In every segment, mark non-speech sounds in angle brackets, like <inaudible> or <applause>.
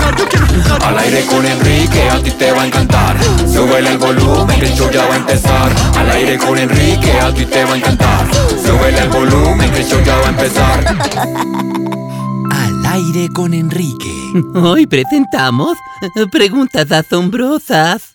Yo quiero jugar, yo quiero jugar. Al aire con Enrique, a ti te va a encantar. Súbele el volumen, que el show ya va a empezar. Al aire con Enrique, a ti te va a encantar. Súbele el volumen, que el show ya va a empezar. <laughs> Al aire con Enrique. Hoy presentamos preguntas asombrosas.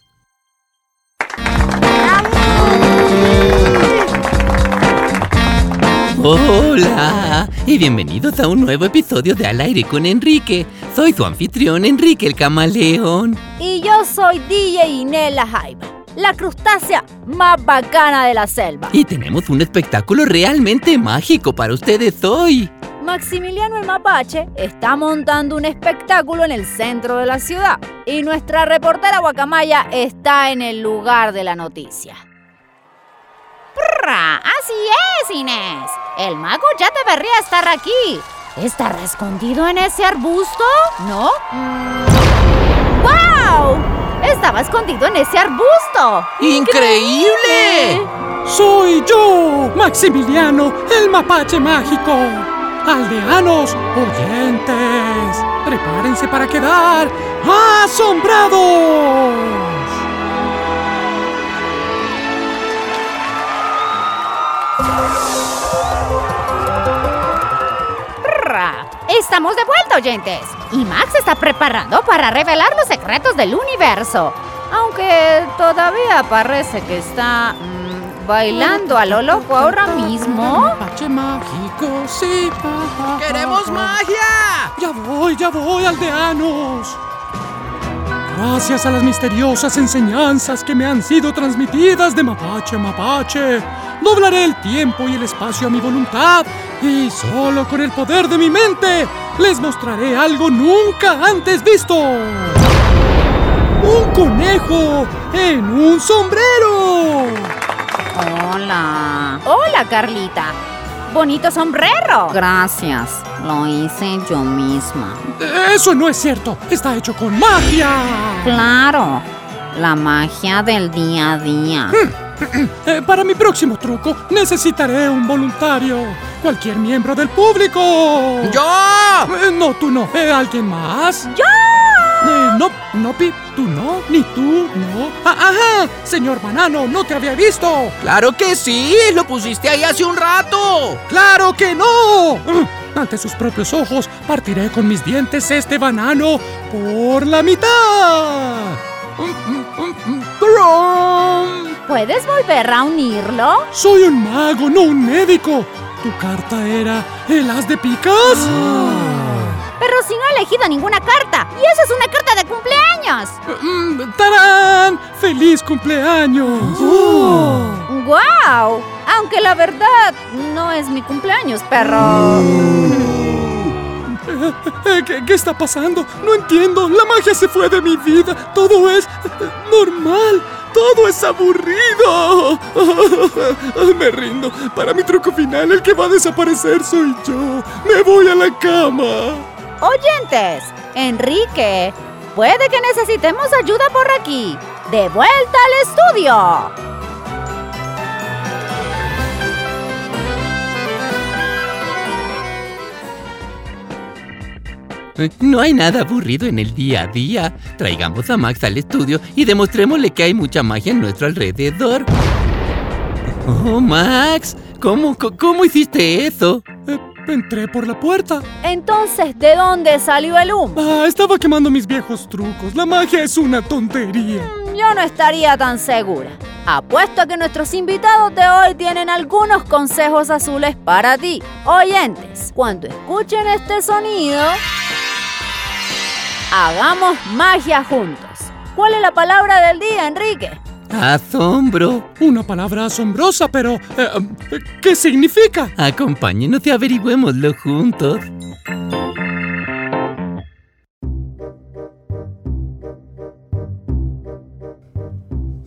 Hola y bienvenidos a un nuevo episodio de Al aire con Enrique. Soy su anfitrión Enrique el Camaleón. Y yo soy DJ Inela Jaiba, la crustácea más bacana de la selva. Y tenemos un espectáculo realmente mágico para ustedes hoy. Maximiliano el Mapache está montando un espectáculo en el centro de la ciudad. Y nuestra reportera Guacamaya está en el lugar de la noticia. ¡Prra! Así es, Inés. El mago ya debería estar aquí. ¿Estará escondido en ese arbusto? ¿No? ¡Wow! Estaba escondido en ese arbusto. ¡Increíble! Soy yo, Maximiliano, el mapache mágico. Aldeanos, oyentes, prepárense para quedar asombrados. Estamos de vuelta, oyentes. Y Max está preparando para revelar los secretos del universo. Aunque todavía parece que está mm, bailando a lo loco ahora mismo. ¡Queremos magia! Ya voy, ya voy, aldeanos. Gracias a las misteriosas enseñanzas que me han sido transmitidas de mapache a mapache, doblaré el tiempo y el espacio a mi voluntad y solo con el poder de mi mente les mostraré algo nunca antes visto. Un conejo en un sombrero. Hola. Hola, Carlita. Bonito sombrero. Gracias, lo hice yo misma. Eso no es cierto, está hecho con magia. Claro, la magia del día a día. Eh, para mi próximo truco necesitaré un voluntario. Cualquier miembro del público. ¡Yo! Eh, no, tú no. Eh, ¿Alguien más? ¡Yo! Eh, no, no, Pi, tú no, ni tú, no. Ah, ajá, señor Banano, no te había visto. ¡Claro que sí! ¡Lo pusiste ahí hace un rato! ¡Claro que no! Mm, Ante sus propios ojos partiré con mis dientes este banano por la mitad. ¿Puedes volver a unirlo? Soy un mago, no un médico. ¿Tu carta era el as de picas? Pero si no he elegido ninguna carta. Y esa es una carta de cumpleaños. Mm, ¡Tarán! ¡Feliz cumpleaños! ¡Guau! Aunque la verdad no es mi cumpleaños, perro. Eh, ¿Qué, qué está pasando? No entiendo. La magia se fue de mi vida. Todo es eh, normal. Todo es aburrido. <laughs> Me rindo. Para mi truco final, el que va a desaparecer soy yo. Me voy a la cama. Oyentes, Enrique, puede que necesitemos ayuda por aquí. De vuelta al estudio. No hay nada aburrido en el día a día. Traigamos a Max al estudio y demostrémosle que hay mucha magia en nuestro alrededor. Oh, Max, ¿cómo, cómo hiciste eso? Entré por la puerta. Entonces, ¿de dónde salió el humo? Ah, estaba quemando mis viejos trucos. La magia es una tontería. Yo no estaría tan segura. Apuesto a que nuestros invitados de hoy tienen algunos consejos azules para ti. Oyentes, cuando escuchen este sonido, hagamos magia juntos. ¿Cuál es la palabra del día, Enrique? Asombro. Una palabra asombrosa, pero... Eh, ¿Qué significa? Acompáñenos y averigüémoslo juntos.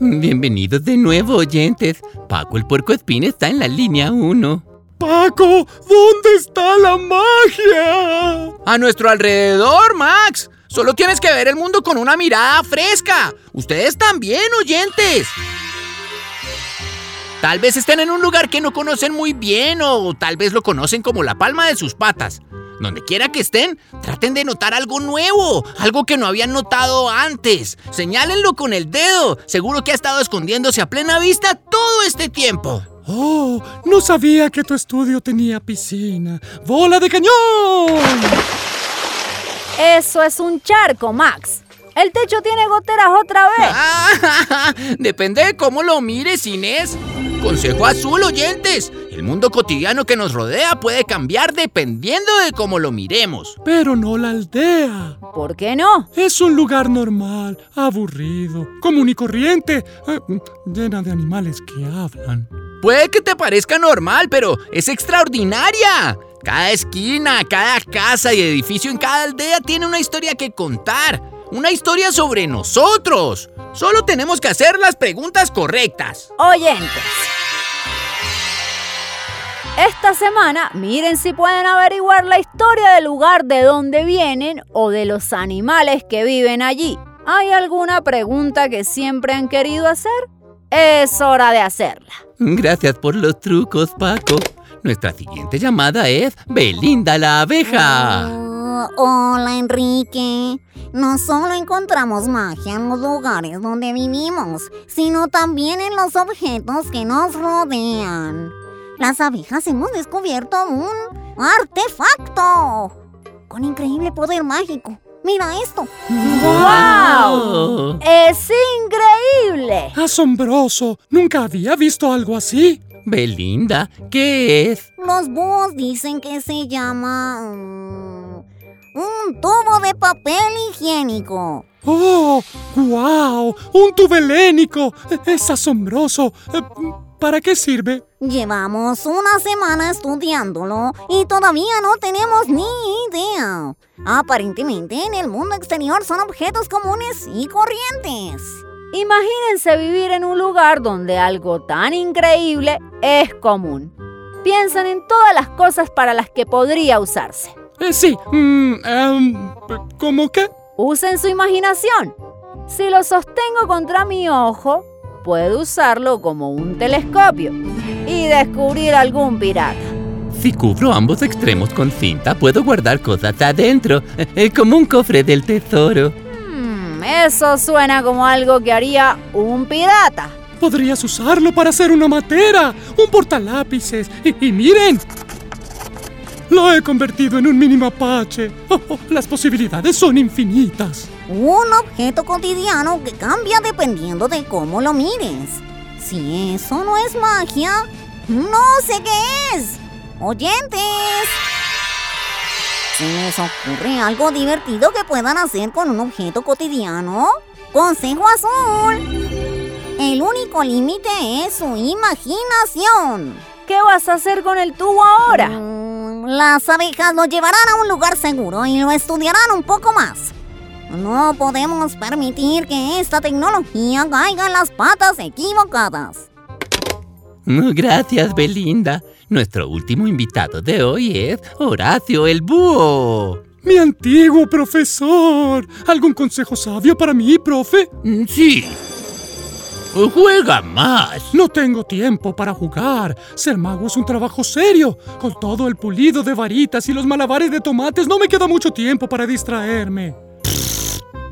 Bienvenidos de nuevo, oyentes. Paco el Puerco Espín está en la línea 1. Paco, ¿dónde está la magia? A nuestro alrededor, Max. Solo tienes que ver el mundo con una mirada fresca. Ustedes también, oyentes. Tal vez estén en un lugar que no conocen muy bien o tal vez lo conocen como la palma de sus patas. Donde quiera que estén, traten de notar algo nuevo, algo que no habían notado antes. Señálenlo con el dedo. Seguro que ha estado escondiéndose a plena vista todo este tiempo. Oh, no sabía que tu estudio tenía piscina. ¡Bola de cañón! Eso es un charco, Max. El techo tiene goteras otra vez. Ah, <laughs> depende de cómo lo mires, Inés. Consejo azul, oyentes. El mundo cotidiano que nos rodea puede cambiar dependiendo de cómo lo miremos. Pero no la aldea. ¿Por qué no? Es un lugar normal, aburrido, común y corriente, eh, llena de animales que hablan. Puede que te parezca normal, pero es extraordinaria. Cada esquina, cada casa y edificio en cada aldea tiene una historia que contar. Una historia sobre nosotros. Solo tenemos que hacer las preguntas correctas. Oyentes. Esta semana, miren si pueden averiguar la historia del lugar de donde vienen o de los animales que viven allí. ¿Hay alguna pregunta que siempre han querido hacer? Es hora de hacerla. Gracias por los trucos, Paco. Nuestra siguiente llamada es Belinda la abeja. Oh, hola, Enrique. No solo encontramos magia en los lugares donde vivimos, sino también en los objetos que nos rodean. Las abejas hemos descubierto un artefacto con increíble poder mágico. Mira esto. ¡Wow! ¡Es increíble! Asombroso. Nunca había visto algo así. Belinda, ¿qué es? Los búhos dicen que se llama... mm, un tubo de papel higiénico. ¡Oh! ¡Guau! ¡Un tubelénico! Es asombroso. Eh, ¿Para qué sirve? Llevamos una semana estudiándolo y todavía no tenemos ni idea. Aparentemente en el mundo exterior son objetos comunes y corrientes. Imagínense vivir en un lugar donde algo tan increíble es común. Piensen en todas las cosas para las que podría usarse. Eh, sí. mm, em, ¿Cómo qué? Usen su imaginación. Si lo sostengo contra mi ojo, puedo usarlo como un telescopio y descubrir algún pirata. Si cubro ambos extremos con cinta, puedo guardar cosas adentro, eh, como un cofre del tesoro. Hmm, eso suena como algo que haría un pirata. Podrías usarlo para hacer una matera, un portalápices. Y, y miren, lo he convertido en un mini mapache. Oh, oh, las posibilidades son infinitas. Un objeto cotidiano que cambia dependiendo de cómo lo mires. Si eso no es magia, no sé qué es. Oyentes. ¿Se les ocurre algo divertido que puedan hacer con un objeto cotidiano? Consejo azul. El único límite es su imaginación. ¿Qué vas a hacer con el tubo ahora? Mm, Las abejas lo llevarán a un lugar seguro y lo estudiarán un poco más. No podemos permitir que esta tecnología caiga en las patas equivocadas. Mm, Gracias, Belinda. Nuestro último invitado de hoy es Horacio el Búho. Mi antiguo profesor. ¿Algún consejo sabio para mí, profe? Mm, Sí. Juega más. No tengo tiempo para jugar. Ser mago es un trabajo serio. Con todo el pulido de varitas y los malabares de tomates no me queda mucho tiempo para distraerme.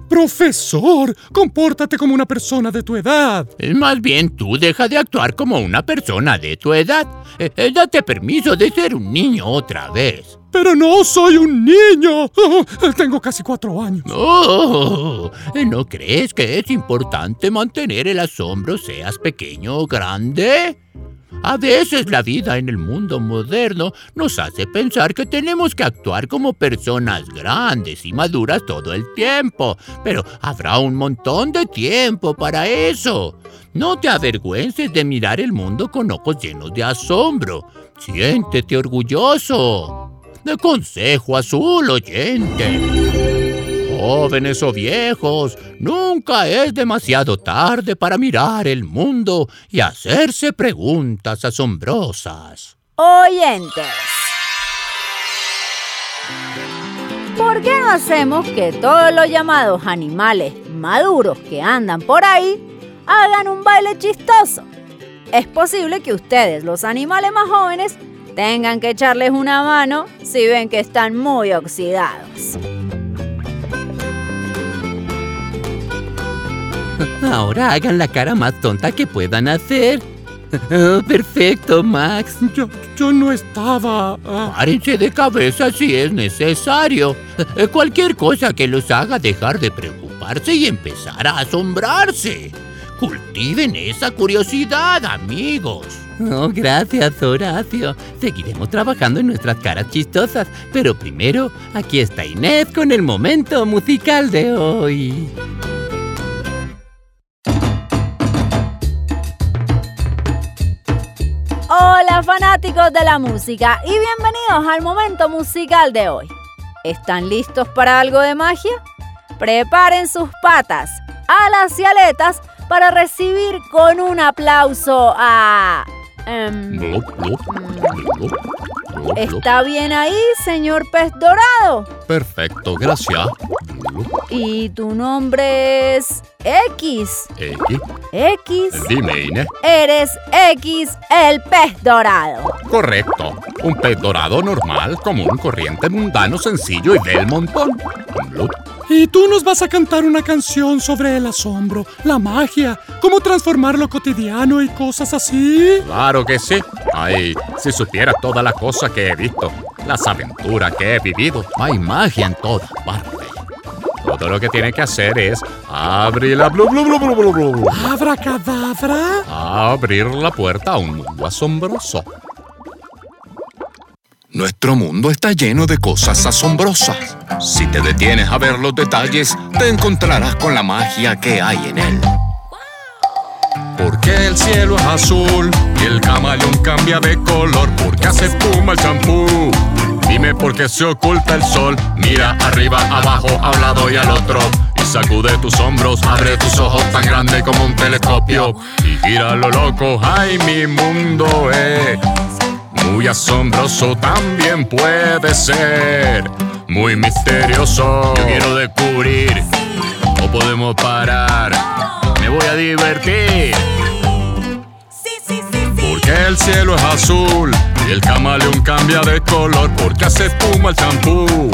Profesor, compórtate como una persona de tu edad. Más bien tú deja de actuar como una persona de tu edad. Eh, eh, date permiso de ser un niño otra vez. Pero no soy un niño. Tengo casi cuatro años. Oh, ¿no crees que es importante mantener el asombro seas pequeño o grande? A veces la vida en el mundo moderno nos hace pensar que tenemos que actuar como personas grandes y maduras todo el tiempo, pero habrá un montón de tiempo para eso. No te avergüences de mirar el mundo con ojos llenos de asombro. Siéntete orgulloso. De consejo azul oyente. Jóvenes o viejos, Nunca es demasiado tarde para mirar el mundo y hacerse preguntas asombrosas. Oyentes. ¿Por qué no hacemos que todos los llamados animales maduros que andan por ahí hagan un baile chistoso? Es posible que ustedes, los animales más jóvenes, tengan que echarles una mano si ven que están muy oxidados. Ahora hagan la cara más tonta que puedan hacer. Oh, perfecto, Max. Yo, yo no estaba... ah, Párense de cabeza si es necesario. Eh, Cualquier cosa que los haga dejar de preocuparse y empezar a asombrarse. Cultiven esa curiosidad, amigos. Oh, gracias, Horacio. Seguiremos trabajando en nuestras caras chistosas. Pero primero, aquí está Inés con el momento musical de hoy. Fanáticos de la música y bienvenidos al momento musical de hoy. ¿Están listos para algo de magia? Preparen sus patas, alas y aletas para recibir con un aplauso a... em. ¿Está bien ahí, señor pez dorado? Perfecto, gracias. Y tu nombre es X. X, X. dime, Inés. Eres X, el pez dorado. Correcto. Un pez dorado normal, común, corriente, mundano, sencillo y del montón. Blup. Y tú nos vas a cantar una canción sobre el asombro, la magia, cómo transformar lo cotidiano y cosas así. Claro que sí. Ay, si supieras todas las cosas que he visto, las aventuras que he vivido, Hay magia en todas partes. Todo lo que tienes que hacer es abrir la blu, blu, Abracadabra. abrir la puerta a un mundo asombroso. Nuestro mundo está lleno de cosas asombrosas. Si te detienes a ver los detalles, te encontrarás con la magia que hay en él. ¿Por qué el cielo es azul y el camaleón cambia de color? ¿Por qué hace espuma el champú? Dime por qué se oculta el sol. Mira arriba, abajo, a un lado y al otro. Y sacude tus hombros, abre tus ojos tan grande como un telescopio. Y gira lo loco, ay, mi mundo es muy asombroso. También puede ser muy misterioso. Yo quiero descubrir, o podemos parar. Me voy a divertir. Porque el cielo es azul el camaleón cambia de color. Porque hace espuma el champú.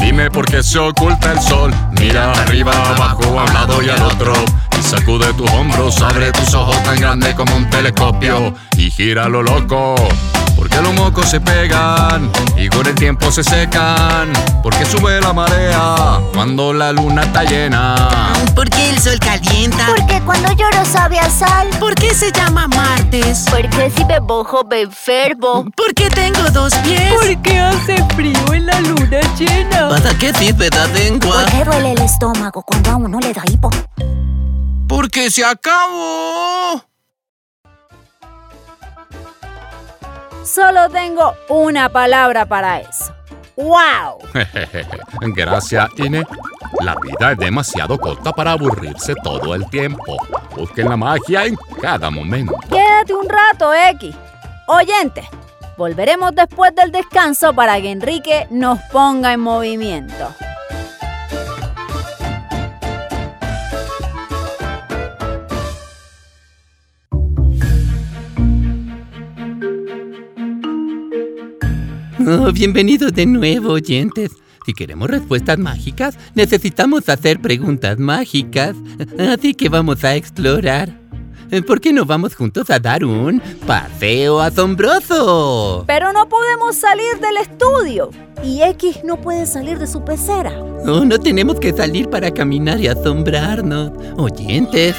Dime por qué se oculta el sol. Mira arriba, abajo, a un lado y al otro. Y sacude tus hombros, abre tus ojos tan grandes como un telescopio. Y gira lo loco. Porque los mocos se pegan y con el tiempo se secan. Porque sube la marea cuando la luna está llena. ¿Por qué el sol calienta? Porque cuando lloro sabe a sal. ¿Por qué se llama martes? Porque si me mojo me enfermo. ¿Por qué tengo dos pies? Porque hace frío en la luna llena. ¿Para qué sirve la lengua? ¿Por qué duele el estómago cuando a uno le da hipo? Porque se acabó. Solo tengo una palabra para eso. ¡Wow! <laughs> Gracias, Ine. La vida es demasiado corta para aburrirse todo el tiempo. Busquen la magia en cada momento. Quédate un rato, X. Oyente, volveremos después del descanso para que Enrique nos ponga en movimiento. Oh, bienvenidos de nuevo, oyentes. Si queremos respuestas mágicas, necesitamos hacer preguntas mágicas. Así que vamos a explorar. ¿Por qué no vamos juntos a dar un paseo asombroso? Pero no podemos salir del estudio. Y X no puede salir de su pecera. Oh, no tenemos que salir para caminar y asombrarnos. Oyentes.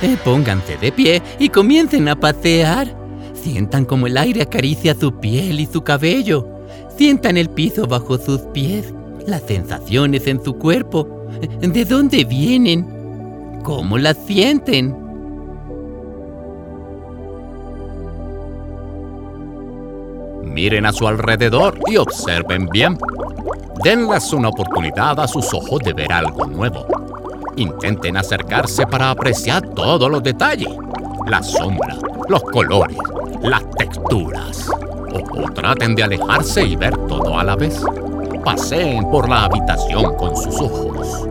Eh, Pónganse de pie y comiencen a pasear. Sientan como el aire acaricia su piel y su cabello. Sientan el piso bajo sus pies, las sensaciones en su cuerpo. ¿De dónde vienen? ¿Cómo las sienten? Miren a su alrededor y observen bien. Denles una oportunidad a sus ojos de ver algo nuevo. Intenten acercarse para apreciar todos los detalles. La sombra, los colores, las texturas. O, traten de alejarse y ver todo a la vez. Paseen por la habitación con sus ojos.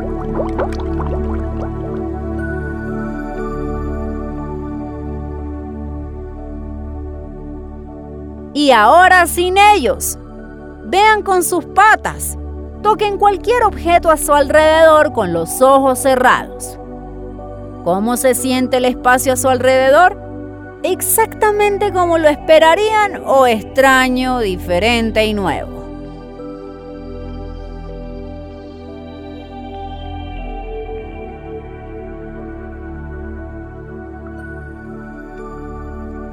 Y ahora sin ellos. Vean con sus patas. Toquen cualquier objeto a su alrededor con los ojos cerrados. ¿Cómo se siente el espacio a su alrededor? Exactamente como lo esperarían o extraño, diferente y nuevo.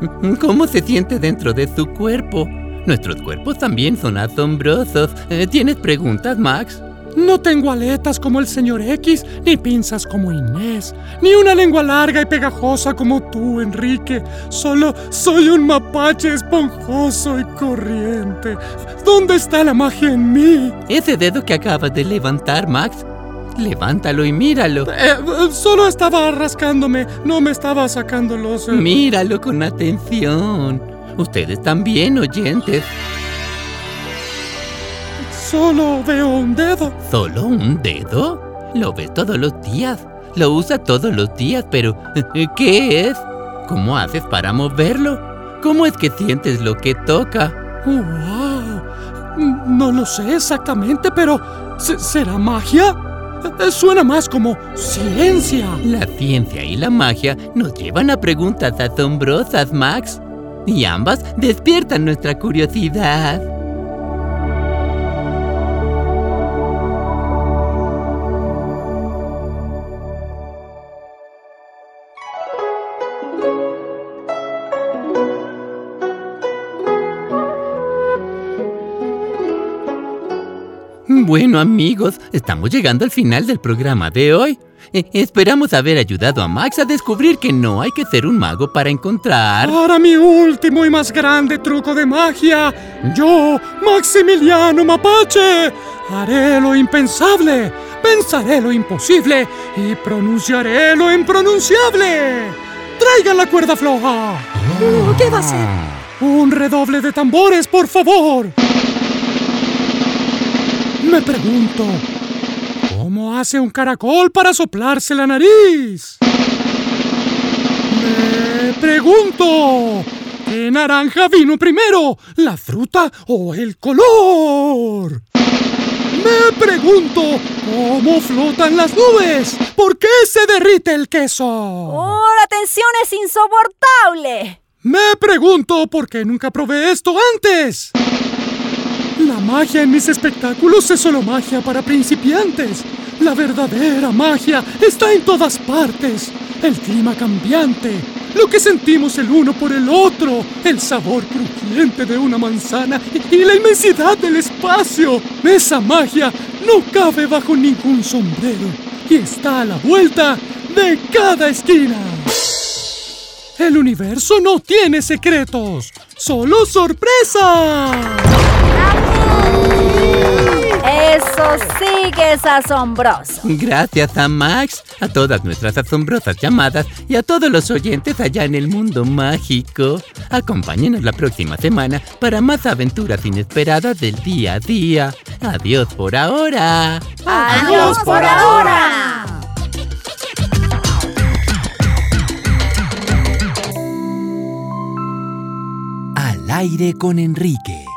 <laughs> ¿Cómo se siente dentro de su cuerpo? Nuestros cuerpos también son asombrosos. Eh, ¿Tienes preguntas, Max? No tengo aletas como el señor X, ni pinzas como Inés, ni una lengua larga y pegajosa como tú, Enrique. Solo soy un mapache esponjoso y corriente. ¿Dónde está la magia en mí? Ese dedo que acabas de levantar, Max. Levántalo y míralo. Eh, solo estaba rascándome, no me estaba sacando los... eh, Míralo con atención. Ustedes también, oyentes. Solo veo un dedo. ¿Solo un dedo? Lo ves todos los días. Lo usa todos los días, pero eh, ¿qué es? ¿Cómo haces para moverlo? ¿Cómo es que sientes lo que toca? Wow. No lo sé exactamente, pero ¿se- ¿será magia? Eh, Suena más como ciencia. La ciencia y la magia nos llevan a preguntas asombrosas, Max. Y ambas despiertan nuestra curiosidad. Bueno amigos, estamos llegando al final del programa de hoy. Eh, esperamos haber ayudado a Max a descubrir que no hay que ser un mago para encontrar... Para mi último y más grande truco de magia, yo, Maximiliano Mapache, haré lo impensable, pensaré lo imposible y pronunciaré lo impronunciable. ¡Traigan la cuerda floja! ¿Qué va a ser? Un redoble de tambores, por favor. Me pregunto, ¿cómo hace un caracol para soplarse la nariz? Me pregunto, ¿qué naranja vino primero, la fruta o el color? Me pregunto, ¿cómo flotan las nubes? ¿Por qué se derrite el queso? ¡Oh, la tensión es insoportable! Me pregunto por qué nunca probé esto antes. La magia en mis espectáculos es solo magia para principiantes. La verdadera magia está en todas partes. El clima cambiante, lo que sentimos el uno por el otro, el sabor crujiente de una manzana y la inmensidad del espacio. Esa magia no cabe bajo ningún sombrero y está a la vuelta de cada esquina. El universo no tiene secretos, solo sorpresas. Eso sí que es asombroso. Gracias a Max, a todas nuestras asombrosas llamadas y a todos los oyentes allá en el mundo mágico. Acompáñenos la próxima semana para más aventuras inesperadas del día a día. Adiós por ahora. ¡Adiós por ahora! Al aire con Enrique.